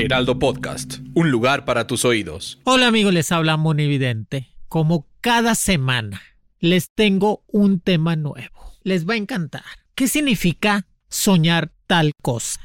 Heraldo Podcast, un lugar para tus oídos. Hola amigos, les habla Monividente. Como cada semana, les tengo un tema nuevo. Les va a encantar. ¿Qué significa soñar tal cosa?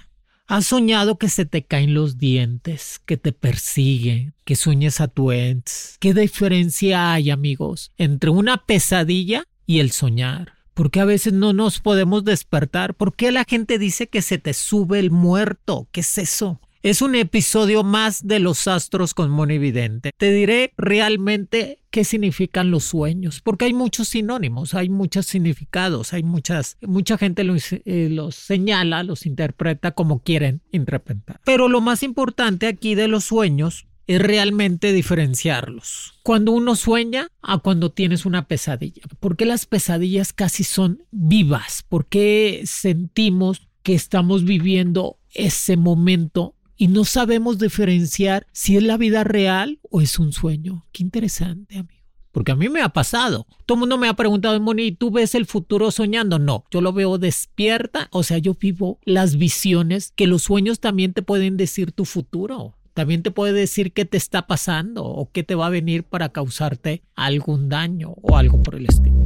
¿Has soñado que se te caen los dientes, que te persiguen, que sueñas a tu ex? ¿Qué diferencia hay, amigos, entre una pesadilla y el soñar? ¿Por qué a veces no nos podemos despertar? ¿Por qué la gente dice que se te sube el muerto? ¿Qué es eso? Es un episodio más de los astros con Monividente. Te diré realmente qué significan los sueños, porque hay muchos sinónimos, hay muchos significados, hay muchas, mucha gente los, eh, los señala, los interpreta como quieren interpretar. Pero lo más importante aquí de los sueños es realmente diferenciarlos. Cuando uno sueña a cuando tienes una pesadilla. Porque las pesadillas casi son vivas? Porque sentimos que estamos viviendo ese momento y no sabemos diferenciar si es la vida real o es un sueño. Qué interesante, amigo. Porque a mí me ha pasado. Todo el mundo me ha preguntado, Moni, ¿tú ves el futuro soñando? No, yo lo veo despierta. O sea, yo vivo las visiones que los sueños también te pueden decir tu futuro. También te puede decir qué te está pasando o qué te va a venir para causarte algún daño o algo por el estilo.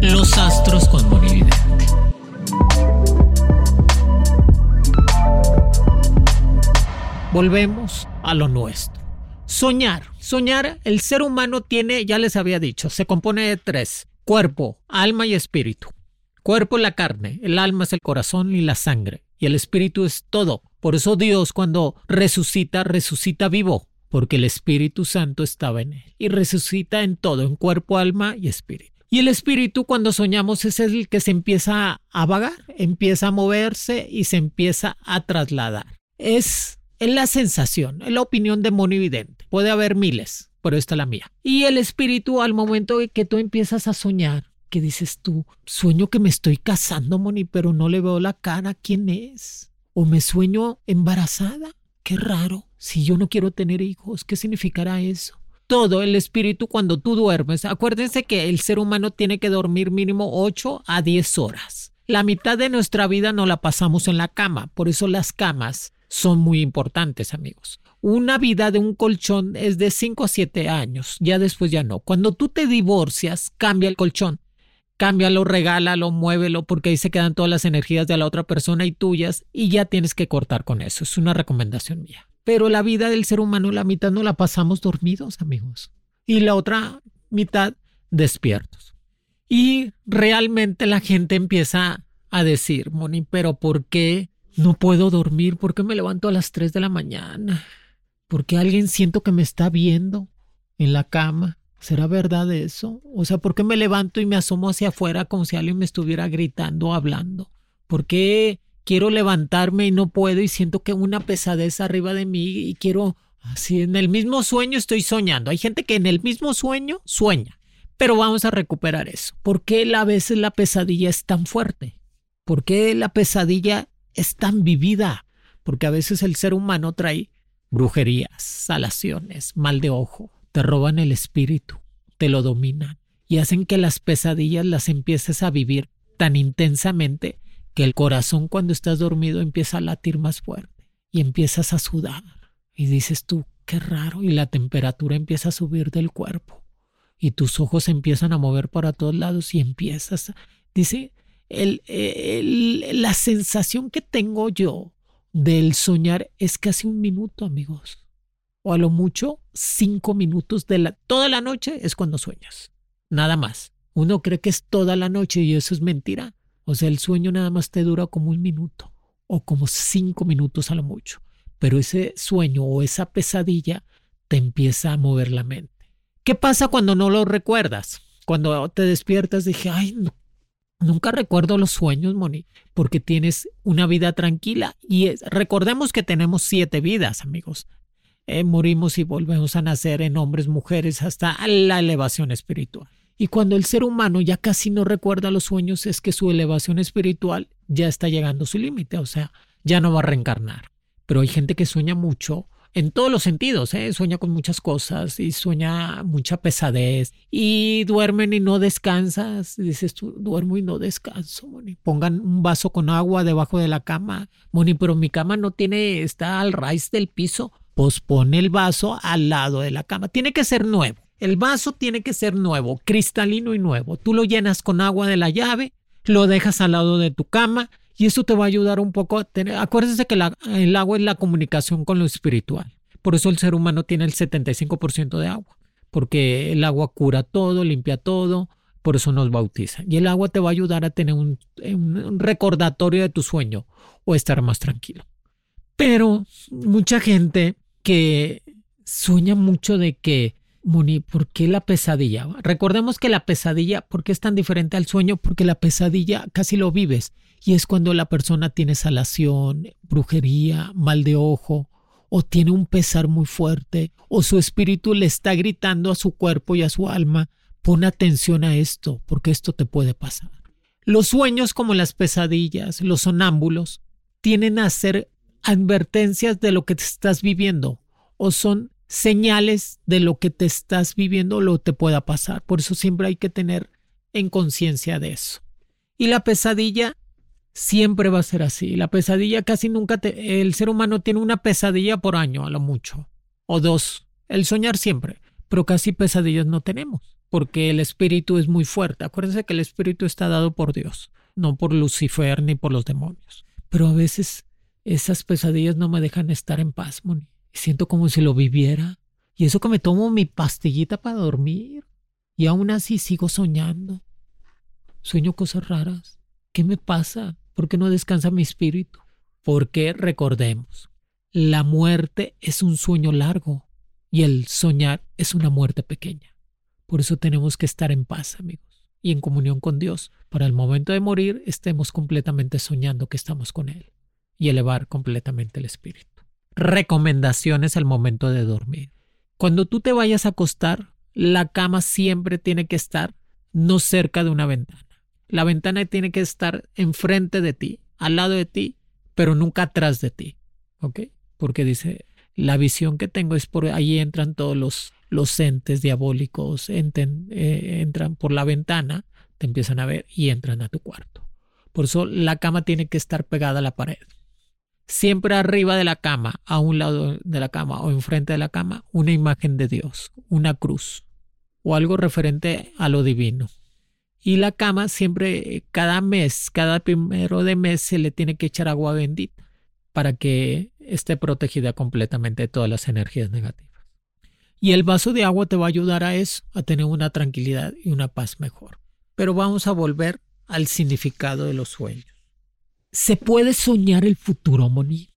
Los astros con Monividente. Volvemos a lo nuestro. Soñar. Soñar, el ser humano tiene, ya les había dicho, se compone de tres. Cuerpo, alma y espíritu. Cuerpo es la carne, el alma es el corazón y la sangre, y el espíritu es todo. Por eso Dios cuando resucita, resucita vivo, porque el Espíritu Santo estaba en él. Y resucita en todo, en cuerpo, alma y espíritu. Y el espíritu cuando soñamos es el que se empieza a vagar, empieza a moverse y se empieza a trasladar. Es es la sensación, es la opinión de monividente. Puede haber miles, pero esta es la mía. Y el espíritu al momento que tú empiezas a soñar, que dices tú, sueño que me estoy casando, Moni, pero no le veo la cara, ¿quién es? O me sueño embarazada, qué raro, si yo no quiero tener hijos, ¿qué significará eso? Todo el espíritu cuando tú duermes, acuérdense que el ser humano tiene que dormir mínimo 8 a 10 horas. La mitad de nuestra vida no la pasamos en la cama, por eso las camas son muy importantes, amigos. Una vida de un colchón es de 5 a 7 años, ya después ya no. Cuando tú te divorcias, cambia el colchón. Cámbialo, regálalo, muévelo, porque ahí se quedan todas las energías de la otra persona y tuyas, y ya tienes que cortar con eso. Es una recomendación mía. Pero la vida del ser humano, la mitad no la pasamos dormidos, amigos. Y la otra mitad despiertos. Y realmente la gente empieza a decir, Moni, pero ¿por qué no puedo dormir porque me levanto a las 3 de la mañana. Porque alguien siento que me está viendo en la cama. ¿Será verdad eso? O sea, ¿por qué me levanto y me asomo hacia afuera como si alguien me estuviera gritando o hablando? ¿Por qué quiero levantarme y no puedo y siento que una pesadez arriba de mí y quiero así en el mismo sueño estoy soñando? Hay gente que en el mismo sueño sueña. Pero vamos a recuperar eso. ¿Por qué a veces la pesadilla es tan fuerte? ¿Por qué la pesadilla es tan vivida, porque a veces el ser humano trae brujerías, salaciones, mal de ojo, te roban el espíritu, te lo dominan y hacen que las pesadillas las empieces a vivir tan intensamente que el corazón cuando estás dormido empieza a latir más fuerte y empiezas a sudar y dices tú, qué raro, y la temperatura empieza a subir del cuerpo y tus ojos empiezan a mover para todos lados y empiezas, dice, la sensación que tengo yo del soñar es casi un minuto, amigos. O a lo mucho cinco minutos de la... Toda la noche es cuando sueñas. Nada más. Uno cree que es toda la noche y eso es mentira. O sea, el sueño nada más te dura como un minuto o como cinco minutos a lo mucho. Pero ese sueño o esa pesadilla te empieza a mover la mente. ¿Qué pasa cuando no lo recuerdas? Cuando te despiertas dije, ay, no, Nunca recuerdo los sueños, Moni, porque tienes una vida tranquila. Y recordemos que tenemos siete vidas, amigos. Eh, morimos y volvemos a nacer en hombres, mujeres, hasta la elevación espiritual. Y cuando el ser humano ya casi no recuerda los sueños, es que su elevación espiritual ya está llegando a su límite, o sea, ya no va a reencarnar. Pero hay gente que sueña mucho en todos los sentidos, ¿eh? sueña con muchas cosas y sueña mucha pesadez y duermen y no descansas. Dices tú, duermo y no descanso, Moni. Pongan un vaso con agua debajo de la cama, Moni, pero mi cama no tiene, está al raíz del piso. Pues pone el vaso al lado de la cama. Tiene que ser nuevo. El vaso tiene que ser nuevo, cristalino y nuevo. Tú lo llenas con agua de la llave, lo dejas al lado de tu cama y eso te va a ayudar un poco a tener. Acuérdense que el agua es la comunicación con lo espiritual. Por eso el ser humano tiene el 75% de agua, porque el agua cura todo, limpia todo, por eso nos bautiza. Y el agua te va a ayudar a tener un recordatorio de tu sueño o estar más tranquilo. Pero mucha gente que sueña mucho de que Moni, ¿por qué la pesadilla? Recordemos que la pesadilla, ¿por qué es tan diferente al sueño? Porque la pesadilla casi lo vives y es cuando la persona tiene salación, brujería, mal de ojo, o tiene un pesar muy fuerte, o su espíritu le está gritando a su cuerpo y a su alma, pon atención a esto, porque esto te puede pasar. Los sueños como las pesadillas, los sonámbulos, tienen a ser advertencias de lo que te estás viviendo, o son señales de lo que te estás viviendo o lo te pueda pasar. Por eso siempre hay que tener en conciencia de eso. Y la pesadilla siempre va a ser así. La pesadilla casi nunca te, el ser humano tiene una pesadilla por año a lo mucho o dos. El soñar siempre, pero casi pesadillas no tenemos porque el espíritu es muy fuerte. Acuérdense que el espíritu está dado por Dios, no por Lucifer ni por los demonios. Pero a veces esas pesadillas no me dejan estar en paz, Moni siento como si lo viviera. Y eso que me tomo mi pastillita para dormir. Y aún así sigo soñando. Sueño cosas raras. ¿Qué me pasa? ¿Por qué no descansa mi espíritu? Porque recordemos, la muerte es un sueño largo y el soñar es una muerte pequeña. Por eso tenemos que estar en paz, amigos, y en comunión con Dios. Para el momento de morir estemos completamente soñando que estamos con Él y elevar completamente el espíritu recomendaciones al momento de dormir. Cuando tú te vayas a acostar, la cama siempre tiene que estar no cerca de una ventana. La ventana tiene que estar enfrente de ti, al lado de ti, pero nunca atrás de ti. ¿Ok? Porque dice, la visión que tengo es por ahí entran todos los, los entes diabólicos, eh, entran por la ventana, te empiezan a ver y entran a tu cuarto. Por eso la cama tiene que estar pegada a la pared siempre arriba de la cama, a un lado de la cama o enfrente de la cama, una imagen de Dios, una cruz o algo referente a lo divino. Y la cama siempre, cada mes, cada primero de mes se le tiene que echar agua bendita para que esté protegida completamente de todas las energías negativas. Y el vaso de agua te va a ayudar a eso, a tener una tranquilidad y una paz mejor. Pero vamos a volver al significado de los sueños. ¿Se puede soñar el futuro, Moni?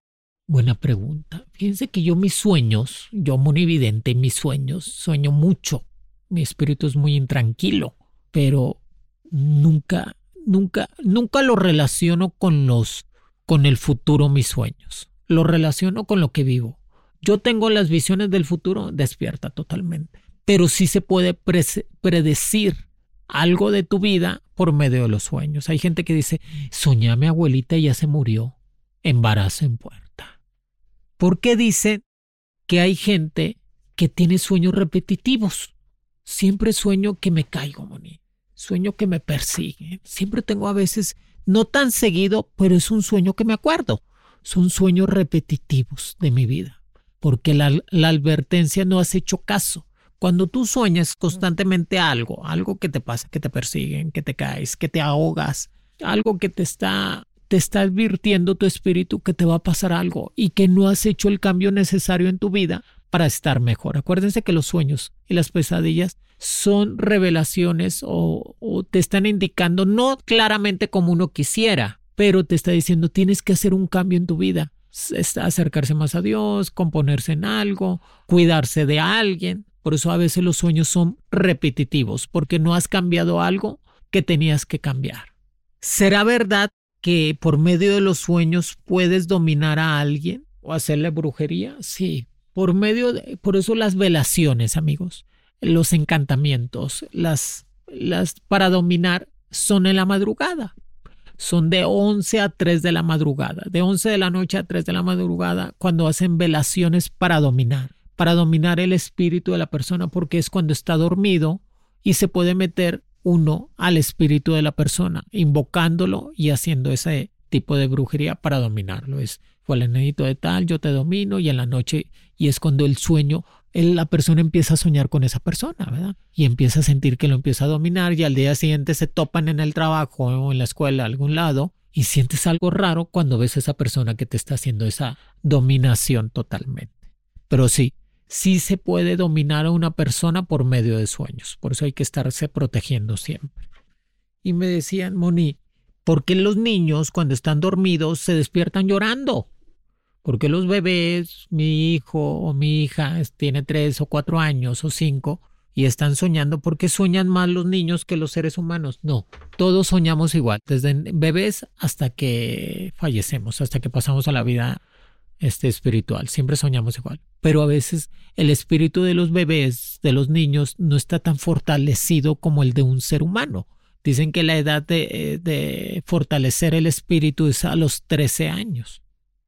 Buena pregunta. Fíjense que yo mis sueños, yo evidente, mis sueños, sueño mucho. Mi espíritu es muy intranquilo, pero nunca, nunca, nunca lo relaciono con los, con el futuro, mis sueños. Lo relaciono con lo que vivo. Yo tengo las visiones del futuro despierta totalmente, pero sí se puede predecir algo de tu vida por medio de los sueños. Hay gente que dice, soñé a mi abuelita y ya se murió, embarazo en puerta. ¿Por qué dicen que hay gente que tiene sueños repetitivos? Siempre sueño que me caigo, Moni. Sueño que me persigue. Siempre tengo a veces, no tan seguido, pero es un sueño que me acuerdo. Son sueños repetitivos de mi vida, porque la, la advertencia no has hecho caso cuando tú sueñas constantemente algo, algo que te pasa, que te persiguen, que te caes, que te ahogas, algo que te está te está advirtiendo tu espíritu que te va a pasar algo y que no has hecho el cambio necesario en tu vida para estar mejor. Acuérdense que los sueños y las pesadillas son revelaciones o, o, te están indicando, no claramente como uno quisiera, pero te está diciendo tienes que hacer un cambio en tu vida, acercarse más a Dios, componerse en algo, cuidarse de alguien. Por eso a veces los sueños son repetitivos, porque no has cambiado algo que tenías que cambiar. ¿Será verdad que por medio de los sueños puedes dominar a alguien o hacerle brujería? Sí, por medio de, por eso las velaciones, amigos, los encantamientos, las, las para dominar son en la madrugada. Son de 11 a 3 de la madrugada, de 11 de la noche a 3 de la madrugada, cuando hacen velaciones para dominar, para dominar el espíritu de la persona, porque es cuando está dormido y se puede meter uno al espíritu de la persona, invocándolo y haciendo ese tipo de brujería para dominarlo. Es fue el enedito de tal, yo te domino y en la noche, y es cuando el sueño, la persona empieza a soñar con esa persona, ¿verdad? Y empieza a sentir que lo empieza a dominar y al día siguiente se topan en el trabajo o en la escuela, algún lado, y sientes algo raro cuando ves a esa persona que te está haciendo esa dominación totalmente. Pero sí, sí se puede dominar a una persona por medio de sueños. Por eso hay que estarse protegiendo siempre. Y me decían, Moni, ¿por qué los niños cuando están dormidos se despiertan llorando? Porque los bebés, mi hijo o mi hija tiene tres o cuatro años o cinco y están soñando porque sueñan más los niños que los seres humanos. No, todos soñamos igual, desde bebés hasta que fallecemos, hasta que pasamos a la vida este, espiritual. Siempre soñamos igual. Pero a veces el espíritu de los bebés, de los niños, no está tan fortalecido como el de un ser humano. Dicen que la edad de, eh, de fortalecer el espíritu es a los 13 años.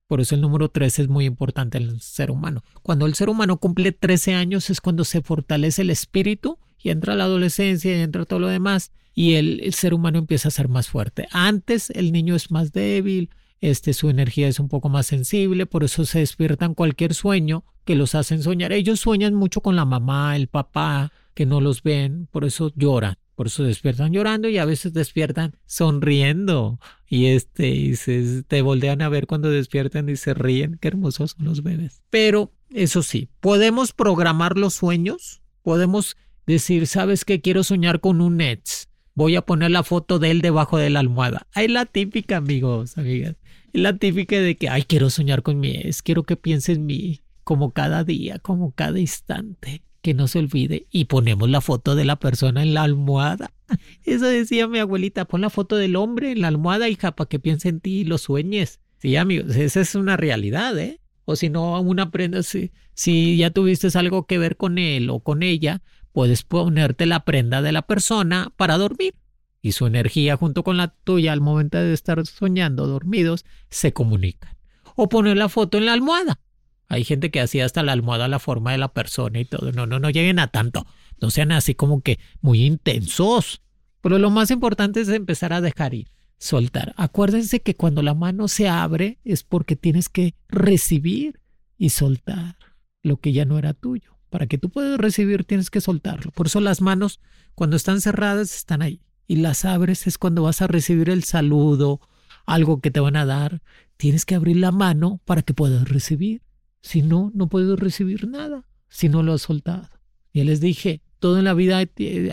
Por eso el número 13 es muy importante en el ser humano. Cuando el ser humano cumple 13 años es cuando se fortalece el espíritu y entra la adolescencia y entra todo lo demás y el, el ser humano empieza a ser más fuerte. Antes el niño es más débil, este, su energía es un poco más sensible, por eso se despiertan cualquier sueño que los hacen soñar. Ellos sueñan mucho con la mamá, el papá, que no los ven, por eso lloran, por eso despiertan llorando y a veces despiertan sonriendo y este y se te voltean a ver cuando despiertan y se ríen, qué hermosos son los bebés. Pero eso sí, podemos programar los sueños, podemos decir, ¿sabes qué? Quiero soñar con un Nets. Voy a poner la foto de él debajo de la almohada. Hay la típica, amigos, amigas la típica de que, ay, quiero soñar con mi ex, quiero que piense en mí como cada día, como cada instante, que no se olvide. Y ponemos la foto de la persona en la almohada. Eso decía mi abuelita, pon la foto del hombre en la almohada, hija, para que piense en ti y lo sueñes. Sí, amigos, esa es una realidad, ¿eh? O si no, una prenda, si, si ya tuviste algo que ver con él o con ella, puedes ponerte la prenda de la persona para dormir y su energía junto con la tuya al momento de estar soñando dormidos se comunican. O poner la foto en la almohada. Hay gente que hacía hasta la almohada la forma de la persona y todo. No, no, no lleguen a tanto. No sean así como que muy intensos. Pero lo más importante es empezar a dejar ir, soltar. Acuérdense que cuando la mano se abre es porque tienes que recibir y soltar lo que ya no era tuyo. Para que tú puedas recibir tienes que soltarlo. Por eso las manos cuando están cerradas están ahí y las abres es cuando vas a recibir el saludo, algo que te van a dar. Tienes que abrir la mano para que puedas recibir. Si no, no puedes recibir nada si no lo has soltado. Ya les dije, todo en la vida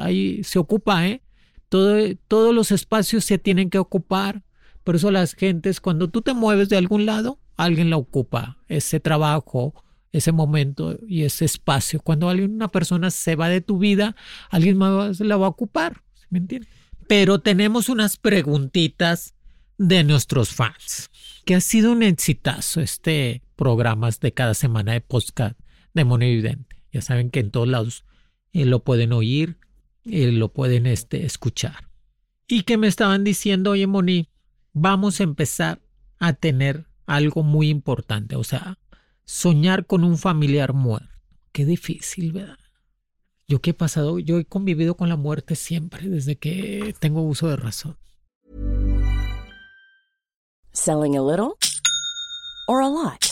ahí se ocupa, ¿eh? Todo, todos los espacios se tienen que ocupar. Por eso las gentes, cuando tú te mueves de algún lado, alguien la ocupa, ese trabajo, ese momento y ese espacio. Cuando alguien, una persona se va de tu vida, alguien más la va a ocupar. ¿Me entiendes? pero tenemos unas preguntitas de nuestros fans, que ha sido un exitazo este programa de cada semana de podcast de Mono Evidente. Ya saben que en todos lados eh, lo pueden oír, eh, lo pueden este, escuchar. Y que me estaban diciendo, oye Moni, vamos a empezar a tener algo muy importante, o sea, soñar con un familiar muerto. Qué difícil, ¿verdad? Yo qué he pasado, yo he convivido con la muerte siempre desde que tengo uso de razón. Selling a little or a lot.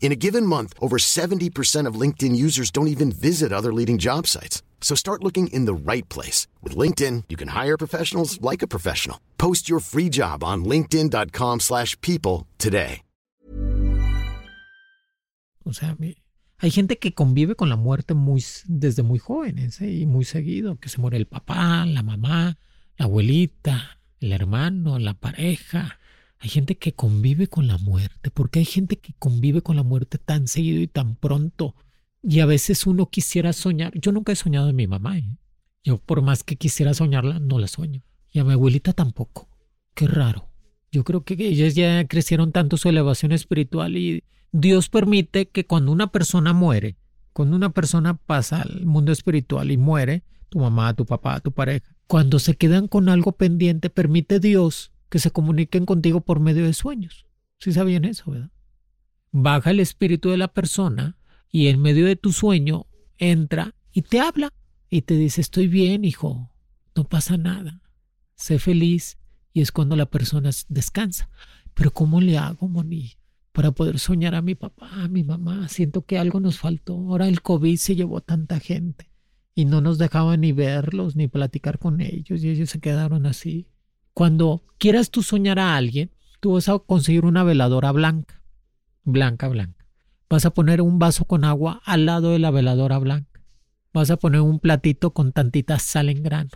In a given month, over 70% of LinkedIn users don't even visit other leading job sites. So start looking in the right place. With LinkedIn, you can hire professionals like a professional. Post your free job on linkedin.com slash people today. O sea, hay gente que convive con la muerte muy, desde muy jóvenes ¿eh? y muy seguido, que se muere el papá, la mamá, la abuelita, el hermano, la pareja. Hay gente que convive con la muerte, porque hay gente que convive con la muerte tan seguido y tan pronto. Y a veces uno quisiera soñar. Yo nunca he soñado en mi mamá. ¿eh? Yo por más que quisiera soñarla, no la sueño. Y a mi abuelita tampoco. Qué raro. Yo creo que ellas ya crecieron tanto su elevación espiritual y Dios permite que cuando una persona muere, cuando una persona pasa al mundo espiritual y muere, tu mamá, tu papá, tu pareja, cuando se quedan con algo pendiente, permite Dios que se comuniquen contigo por medio de sueños. ¿Sí sabían eso, verdad? Baja el espíritu de la persona y en medio de tu sueño entra y te habla y te dice, estoy bien, hijo, no pasa nada, sé feliz y es cuando la persona descansa. Pero ¿cómo le hago, Moni? Para poder soñar a mi papá, a mi mamá. Siento que algo nos faltó. Ahora el COVID se llevó tanta gente y no nos dejaba ni verlos ni platicar con ellos y ellos se quedaron así. Cuando quieras tú soñar a alguien, tú vas a conseguir una veladora blanca, blanca, blanca. Vas a poner un vaso con agua al lado de la veladora blanca. Vas a poner un platito con tantita sal en grano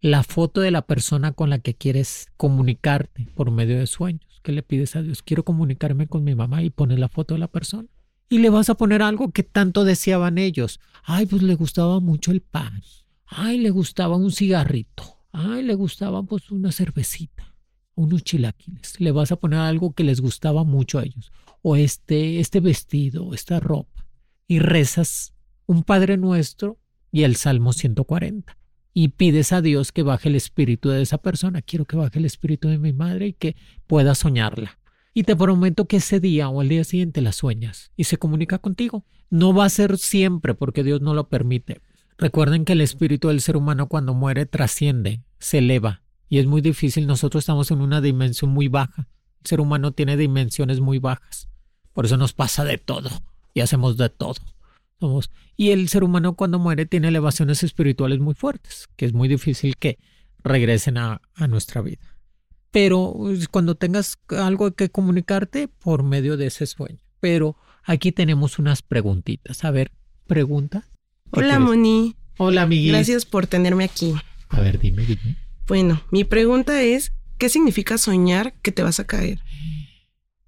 la foto de la persona con la que quieres comunicarte por medio de sueños. ¿Qué le pides a Dios? Quiero comunicarme con mi mamá y pones la foto de la persona. Y le vas a poner algo que tanto deseaban ellos. Ay, pues le gustaba mucho el pan. Ay, le gustaba un cigarrito. Ay, le gustaba pues una cervecita. Unos chilaquiles. Le vas a poner algo que les gustaba mucho a ellos. O este, este vestido, esta ropa. Y rezas un Padre Nuestro y el Salmo 140 y pides a Dios que baje el espíritu de esa persona. Quiero que baje el espíritu de mi madre y que pueda soñarla. Y te prometo que ese día o el día siguiente la sueñas y se comunica contigo. No va a ser siempre porque Dios no lo permite. Recuerden que el espíritu del ser humano cuando muere trasciende, se eleva y es muy difícil. Nosotros estamos en una dimensión muy baja. El ser humano tiene dimensiones muy bajas. Por eso nos pasa de todo y hacemos de todo. Y el ser humano cuando muere tiene elevaciones espirituales muy fuertes, que es muy difícil que regresen a, nuestra vida. Pero pues, cuando tengas algo que comunicarte por medio de ese sueño. Pero aquí tenemos unas preguntitas. A ver, pregunta. Hola, Moni. Hola, Miguel. Gracias por tenerme aquí. A ver, dime, dime. Bueno, mi pregunta es, ¿qué significa soñar que te vas a caer?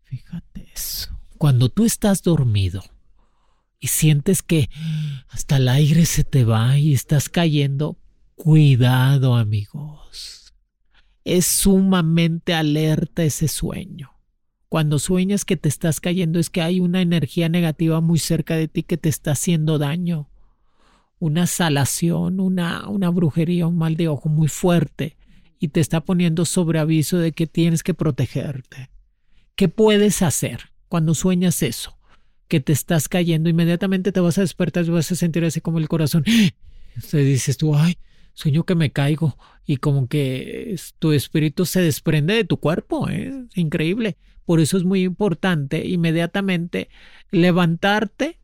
Fíjate eso. Cuando tú estás dormido y sientes que hasta el aire se te va y estás cayendo, cuidado amigos. Es sumamente alerta ese sueño. Cuando sueñas que te estás cayendo es que hay una energía negativa muy cerca de ti que te está haciendo daño. Una salación, una, una brujería, un mal de ojo muy fuerte y te está poniendo sobre aviso de que tienes que protegerte. ¿Qué puedes hacer cuando sueñas eso? que te estás cayendo, inmediatamente te vas a despertar y vas a sentir así como el corazón. Te dices tú, ay, sueño que me caigo y como que tu espíritu se desprende de tu cuerpo, ¿eh? es increíble. Por eso es muy importante inmediatamente levantarte,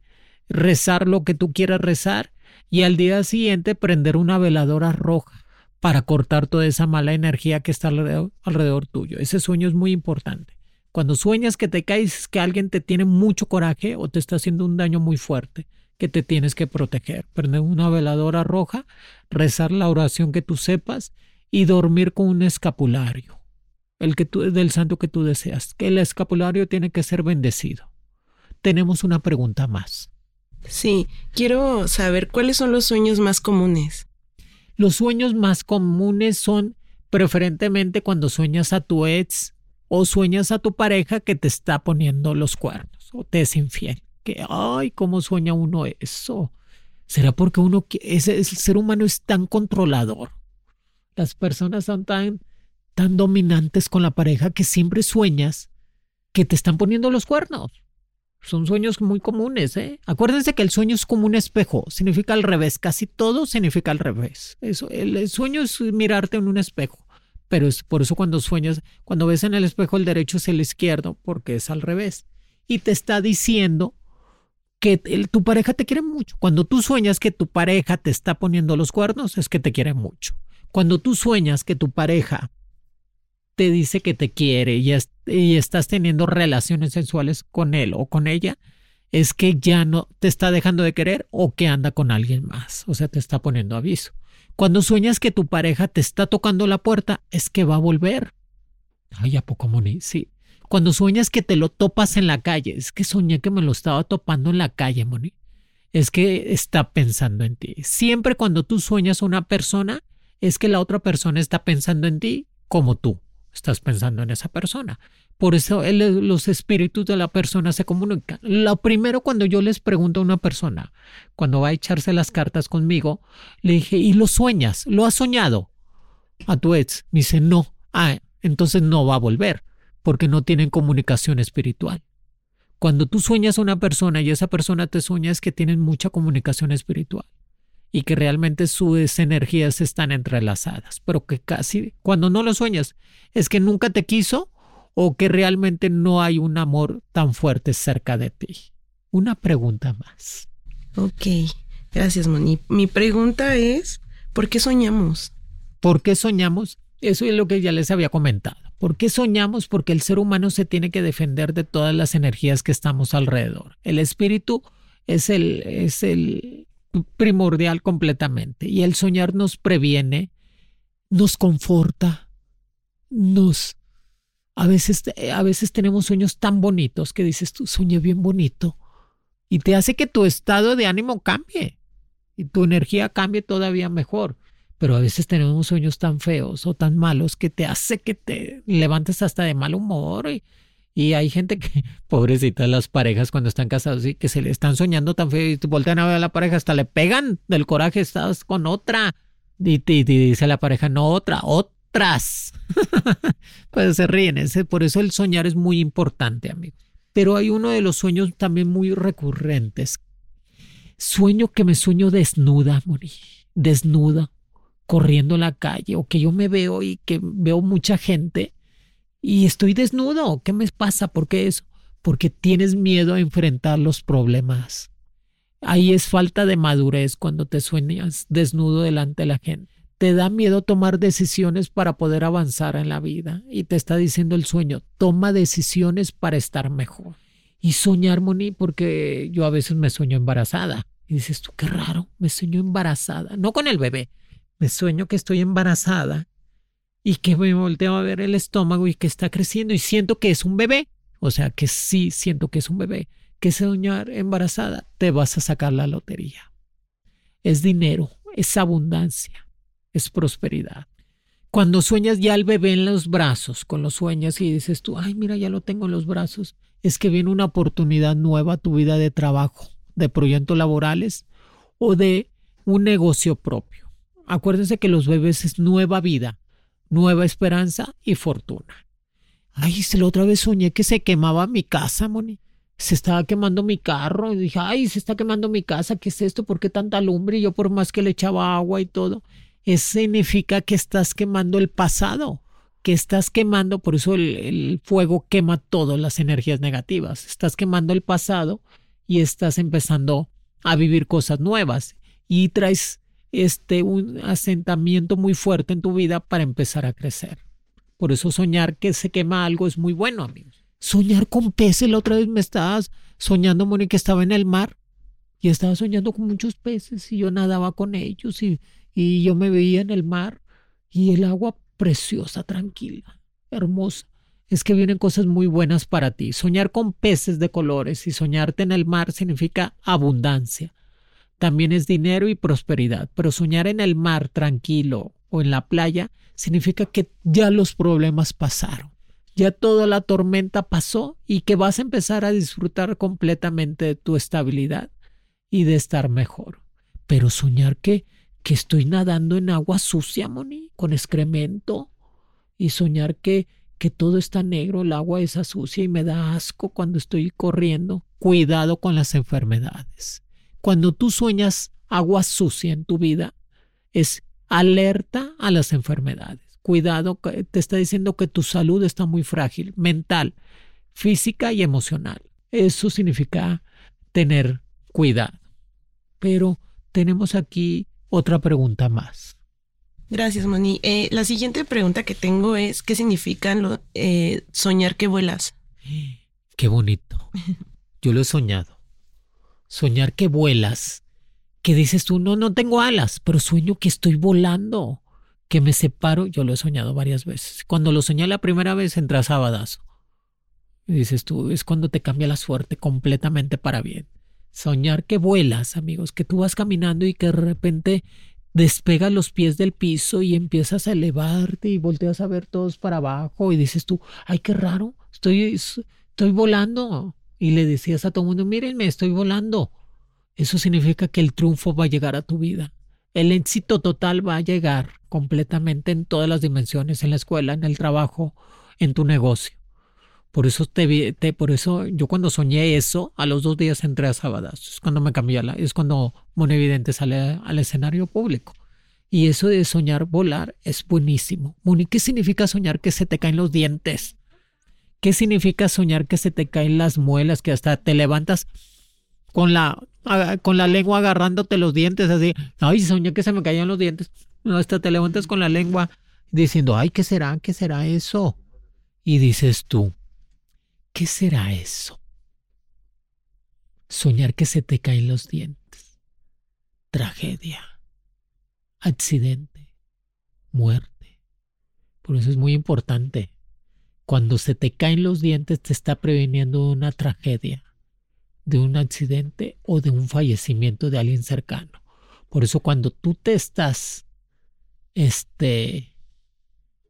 rezar lo que tú quieras rezar y al día siguiente prender una veladora roja para cortar toda esa mala energía que está alrededor, tuyo. Ese sueño es muy importante. Cuando sueñas que te caes, que alguien te tiene mucho coraje o te está haciendo un daño muy fuerte, que te tienes que proteger. Prender una veladora roja, rezar la oración que tú sepas y dormir con un escapulario, el que tú, del santo que tú deseas. Que el escapulario tiene que ser bendecido. Tenemos una pregunta más. Sí, quiero saber cuáles son los sueños más comunes. Los sueños más comunes son preferentemente cuando sueñas a tu ex o sueñas a tu pareja que te está poniendo los cuernos o te es infiel. Que, ay, ¿cómo sueña uno eso? ¿Será porque uno, ese, el ser humano es tan controlador? Las personas son tan, tan dominantes con la pareja que siempre sueñas que te están poniendo los cuernos. Son sueños muy comunes, ¿eh? Acuérdense que el sueño es como un espejo, significa al revés, casi todo significa al revés. Eso, el, sueño es mirarte en un espejo, pero es por eso cuando sueñas, cuando ves en el espejo el derecho es el izquierdo, porque es al revés. Y te está diciendo que tu pareja te quiere mucho. Cuando tú sueñas que tu pareja te está poniendo los cuernos, es que te quiere mucho. Cuando tú sueñas que tu pareja te dice que te quiere y, y estás teniendo relaciones sexuales con él o con ella, es que ya no te está dejando de querer o que anda con alguien más. O sea, te está poniendo aviso. Cuando sueñas que tu pareja te está tocando la puerta, es que va a volver. Ay, ¿a poco, Moni? Sí. Cuando sueñas que te lo topas en la calle, es que soñé que me lo estaba topando en la calle, Moni. Es que está pensando en ti. Siempre cuando tú sueñas a una persona, es que la otra persona está pensando en ti como tú estás pensando en esa persona. Por eso los espíritus de la persona se comunican. Lo primero cuando yo les pregunto a una persona, cuando va a echarse las cartas conmigo, le dije, ¿y lo sueñas? ¿Lo has soñado? A tu ex. Me dice, no. Ah, entonces no va a volver, porque no tienen comunicación espiritual. Cuando tú sueñas a una persona y esa persona te sueña es que tienen mucha comunicación espiritual y que realmente sus energías están entrelazadas, pero que casi cuando no lo sueñas es que nunca te quiso o que realmente no hay un amor tan fuerte cerca de ti. Una pregunta más. Ok, gracias Moni. Mi pregunta es, ¿por qué soñamos? ¿Por qué soñamos? Eso es lo que ya les había comentado. ¿Por qué soñamos? Porque el ser humano se tiene que defender de todas las energías que estamos alrededor. El espíritu es el, es el primordial completamente. Y el soñar nos previene, nos conforta, nos... A veces, a veces tenemos sueños tan bonitos que dices, tú soñé bien bonito. Y te hace que tu estado de ánimo cambie. Y tu energía cambie todavía mejor. Pero a veces tenemos sueños tan feos o tan malos que te hace que te levantes hasta de mal humor y, y hay gente que, pobrecita, las parejas cuando están casados y que se le están soñando tan feo y voltean a ver a la pareja, hasta le pegan del coraje, estás con otra. Y, dice la pareja, no otra, otras. pues se ríen, ese, por eso el soñar es muy importante, amigo. Pero hay uno de los sueños también muy recurrentes. Sueño que me sueño desnuda, morí, desnuda, corriendo en la calle, o que yo me veo y que veo mucha gente y estoy desnudo. ¿Qué me pasa? ¿Por qué eso? Porque tienes miedo a enfrentar los problemas. Ahí es falta de madurez cuando te sueñas desnudo delante de la gente. Te da miedo tomar decisiones para poder avanzar en la vida. Y te está diciendo el sueño, toma decisiones para estar mejor. Y soñar, Moni, porque yo a veces me sueño embarazada. Y dices tú, qué raro, me sueño embarazada. No con el bebé, me sueño que estoy embarazada y que me volteo a ver el estómago y que está creciendo y siento que es un bebé. O sea, que sí siento que es un bebé. Que soñar embarazada, te vas a sacar la lotería. Es dinero, es abundancia, es prosperidad. Cuando sueñas ya el bebé en los brazos, con los sueños y dices tú, ay, mira, ya lo tengo en los brazos, es que viene una oportunidad nueva a tu vida de trabajo, de proyectos laborales o de un negocio propio. Acuérdense que los bebés es nueva vida, nueva esperanza y fortuna. Ay, la otra vez soñé que se quemaba mi casa, Moni. Se estaba quemando mi carro. Y dije, ay, se está quemando mi casa. ¿Qué es esto? ¿Por qué tanta lumbre? Y yo por más que le echaba agua y todo. Eso significa que estás quemando el pasado. Que estás quemando, por eso el, el fuego quema todas las energías negativas. Estás quemando el pasado y estás empezando a vivir cosas nuevas. Y traes este, un asentamiento muy fuerte en tu vida para empezar a crecer. Por eso soñar que se quema algo es muy bueno, amigos. Soñar con peces, la otra vez me estabas soñando, Moni, que estaba en el mar y estaba soñando con muchos peces y yo nadaba con ellos y, y yo me veía en el mar y el agua preciosa, tranquila, hermosa. Es que vienen cosas muy buenas para ti. Soñar con peces de colores y soñarte en el mar significa abundancia también es dinero y prosperidad, pero soñar en el mar tranquilo o en la playa significa que ya los problemas pasaron, ya toda la tormenta pasó y que vas a empezar a disfrutar completamente de tu estabilidad y de estar mejor. Pero soñar que, que estoy nadando en agua sucia, Moni, con excremento, y soñar que, que todo está negro, el agua es sucia y me da asco cuando estoy corriendo. Cuidado con las enfermedades. Cuando tú sueñas agua sucia en tu vida, es alerta a las enfermedades. Cuidado, te está diciendo que tu salud está muy frágil, mental, física y emocional. Eso significa tener cuidado. Pero tenemos aquí otra pregunta más. Gracias, Moni. Eh, la siguiente pregunta que tengo es, ¿qué significa lo, eh, soñar que vuelas? Qué bonito. Yo lo he soñado. Soñar que vuelas. Que dices tú, no, no tengo alas, pero sueño que estoy volando. Que me separo. Yo lo he soñado varias veces. Cuando lo soñé la primera vez, entra sábadas. Y dices tú, es cuando te cambia la suerte completamente para bien. Soñar que vuelas, amigos, que tú vas caminando y que de repente despegas los pies del piso y empiezas a elevarte y volteas a ver todos para abajo y dices tú, ay, qué raro, estoy, estoy volando. Y le decías a todo el mundo, mírenme, estoy volando. Eso significa que el triunfo va a llegar a tu vida. El éxito total va a llegar completamente en todas las dimensiones, en la escuela, en el trabajo, en tu negocio. Por eso te, te, por eso yo cuando soñé eso, a los dos días entré a Sábadas. Es cuando me cambié la, es cuando Monevidente sale al escenario público. Y eso de soñar volar es buenísimo. Moni, ¿qué significa soñar que se te caen los dientes? ¿Qué significa soñar que se te caen las muelas, que hasta te levantas con la, con la lengua agarrándote los dientes así? Ay, soñé que se me caían los dientes. No, hasta te levantas con la lengua diciendo, ay, ¿qué será? ¿Qué será eso? Y dices tú, ¿Qué será eso? Soñar que se te caen los dientes. Tragedia. Accidente. Muerte. Por eso es muy importante. Cuando se te caen los dientes te está previniendo de una tragedia, de un accidente o de un fallecimiento de alguien cercano. Por eso cuando tú te estás este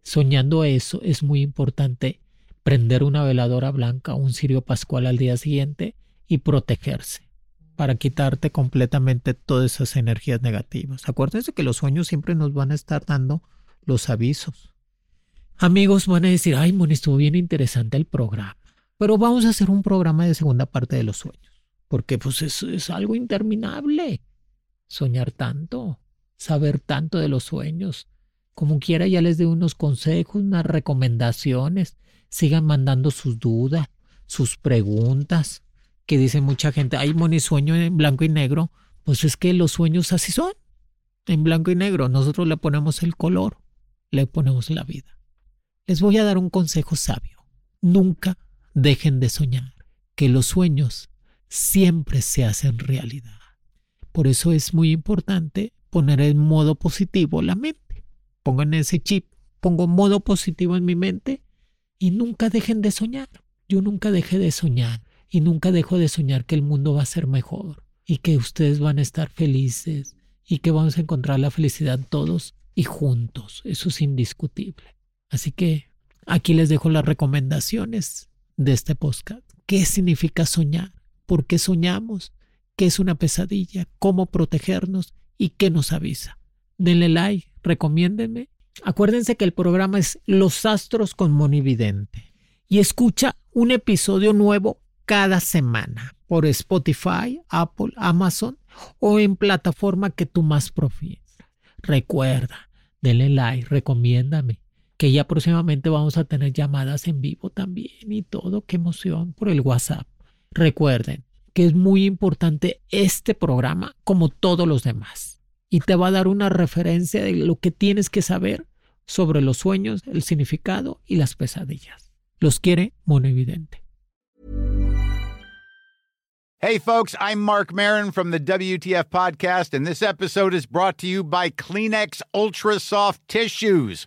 soñando eso es muy importante prender una veladora blanca un cirio pascual al día siguiente y protegerse para quitarte completamente todas esas energías negativas. Acuérdense que los sueños siempre nos van a estar dando los avisos. Amigos van a decir, ay, Moni, estuvo bien interesante el programa. Pero vamos a hacer un programa de segunda parte de los sueños. Porque pues es, es algo interminable. Soñar tanto, saber tanto de los sueños. Como quiera ya les doy unos consejos, unas recomendaciones sigan mandando sus dudas, sus preguntas, que dice mucha gente, ay, Moni, sueño en blanco y negro. Pues es que los sueños así son, en blanco y negro. Nosotros le ponemos el color, le ponemos la vida. Les voy a dar un consejo sabio. Nunca dejen de soñar, que los sueños siempre se hacen realidad. Por eso es muy importante poner en modo positivo la mente. Pongan ese chip, pongo modo positivo en mi mente y nunca dejen de soñar. Yo nunca dejé de soñar y nunca dejo de soñar que el mundo va a ser mejor y que ustedes van a estar felices y que vamos a encontrar la felicidad todos y juntos. Eso es indiscutible. Así que aquí les dejo las recomendaciones de este podcast. ¿Qué significa soñar? ¿Por qué soñamos? ¿Qué es una pesadilla? ¿Cómo protegernos? ¿Y qué nos avisa? Denle like, recomiéndenme Acuérdense que el programa es Los Astros con Monividente y escucha un episodio nuevo cada semana por Spotify, Apple, Amazon o en plataforma que tú más profíes. Recuerda, denle like, recomiéndame, que ya próximamente vamos a tener llamadas en vivo también y todo, qué emoción por el WhatsApp. Recuerden que es muy importante este programa como todos los demás y te va a dar una referencia de lo que tienes que saber sobre los sueños, el significado y las pesadillas. Los quiere Mono Evidente. Hey folks, I'm Mark Marin from the WTF podcast and this episode is brought to you by Kleenex Ultra Soft Tissues